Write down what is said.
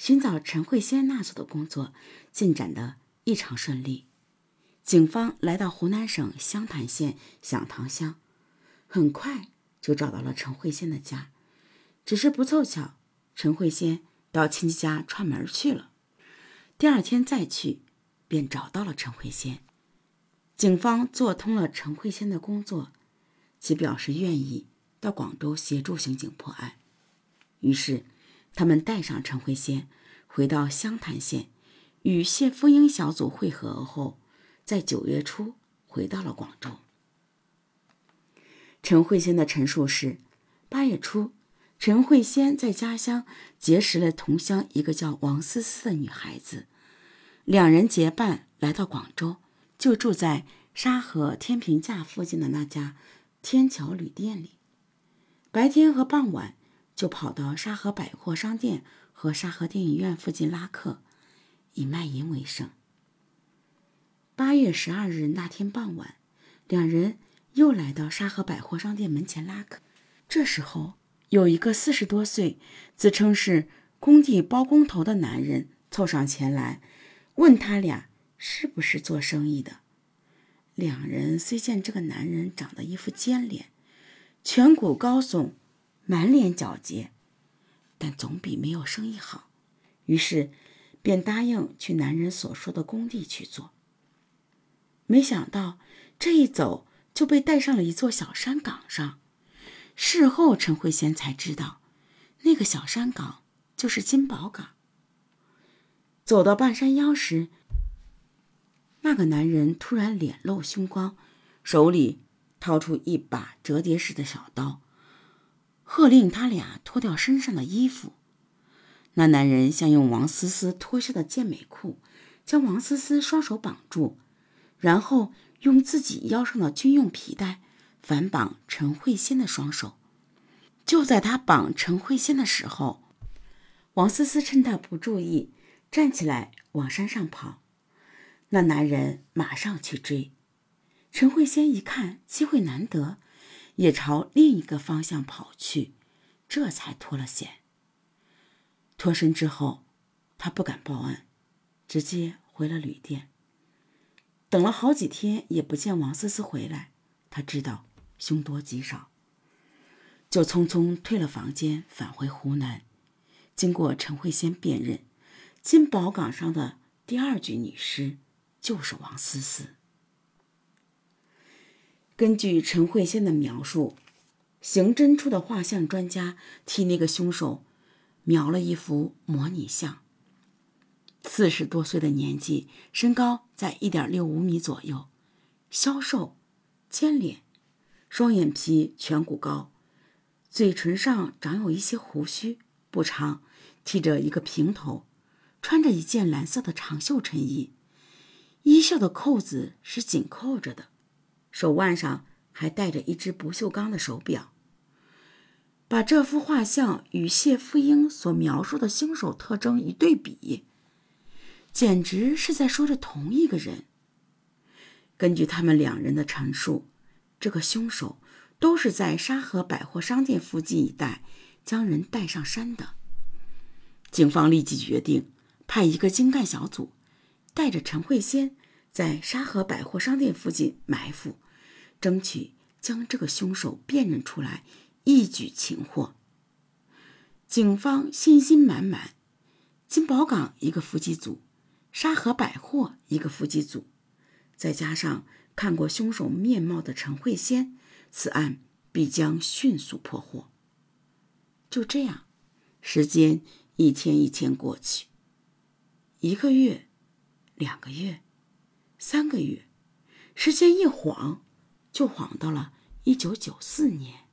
寻找陈慧仙那组的工作进展的异常顺利。警方来到湖南省湘潭县响堂乡，很快就找到了陈慧仙的家。只是不凑巧，陈慧仙到亲戚家串门去了。第二天再去，便找到了陈慧仙。警方做通了陈慧仙的工作，其表示愿意到广州协助刑警破案。于是，他们带上陈慧仙回到湘潭县，与谢福英小组会合后，在九月初回到了广州。陈慧仙的陈述是：八月初。陈慧仙在家乡结识了同乡一个叫王思思的女孩子，两人结伴来到广州，就住在沙河天平架附近的那家天桥旅店里。白天和傍晚就跑到沙河百货商店和沙河电影院附近拉客，以卖淫为生。八月十二日那天傍晚，两人又来到沙河百货商店门前拉客，这时候。有一个四十多岁、自称是工地包工头的男人凑上前来，问他俩是不是做生意的。两人虽见这个男人长得一副尖脸，颧骨高耸，满脸皎洁，但总比没有生意好，于是便答应去男人所说的工地去做。没想到这一走就被带上了一座小山岗上。事后，陈慧娴才知道，那个小山岗就是金宝岗。走到半山腰时，那个男人突然脸露凶光，手里掏出一把折叠式的小刀，喝令他俩脱掉身上的衣服。那男人先用王思思脱下的健美裤将王思思双手绑住，然后用自己腰上的军用皮带。反绑陈慧仙的双手，就在他绑陈慧仙的时候，王思思趁他不注意，站起来往山上跑。那男人马上去追，陈慧仙一看机会难得，也朝另一个方向跑去，这才脱了险。脱身之后，他不敢报案，直接回了旅店。等了好几天也不见王思思回来，他知道。凶多吉少，就匆匆退了房间，返回湖南。经过陈慧仙辨认，金宝岗上的第二具女尸就是王思思。根据陈慧仙的描述，刑侦处的画像专家替那个凶手描了一幅模拟像。四十多岁的年纪，身高在一点六五米左右，消瘦，尖脸。双眼皮，颧骨高，嘴唇上长有一些胡须，不长，剃着一个平头，穿着一件蓝色的长袖衬衣，衣袖的扣子是紧扣着的，手腕上还戴着一只不锈钢的手表。把这幅画像与谢富英所描述的凶手特征一对比，简直是在说着同一个人。根据他们两人的陈述。这个凶手都是在沙河百货商店附近一带将人带上山的。警方立即决定派一个精干小组，带着陈慧仙在沙河百货商店附近埋伏，争取将这个凶手辨认出来，一举擒获。警方信心满满，金宝岗一个伏击组，沙河百货一个伏击组，再加上。看过凶手面貌的陈慧仙，此案必将迅速破获。就这样，时间一天一天过去，一个月、两个月、三个月，时间一晃，就晃到了一九九四年。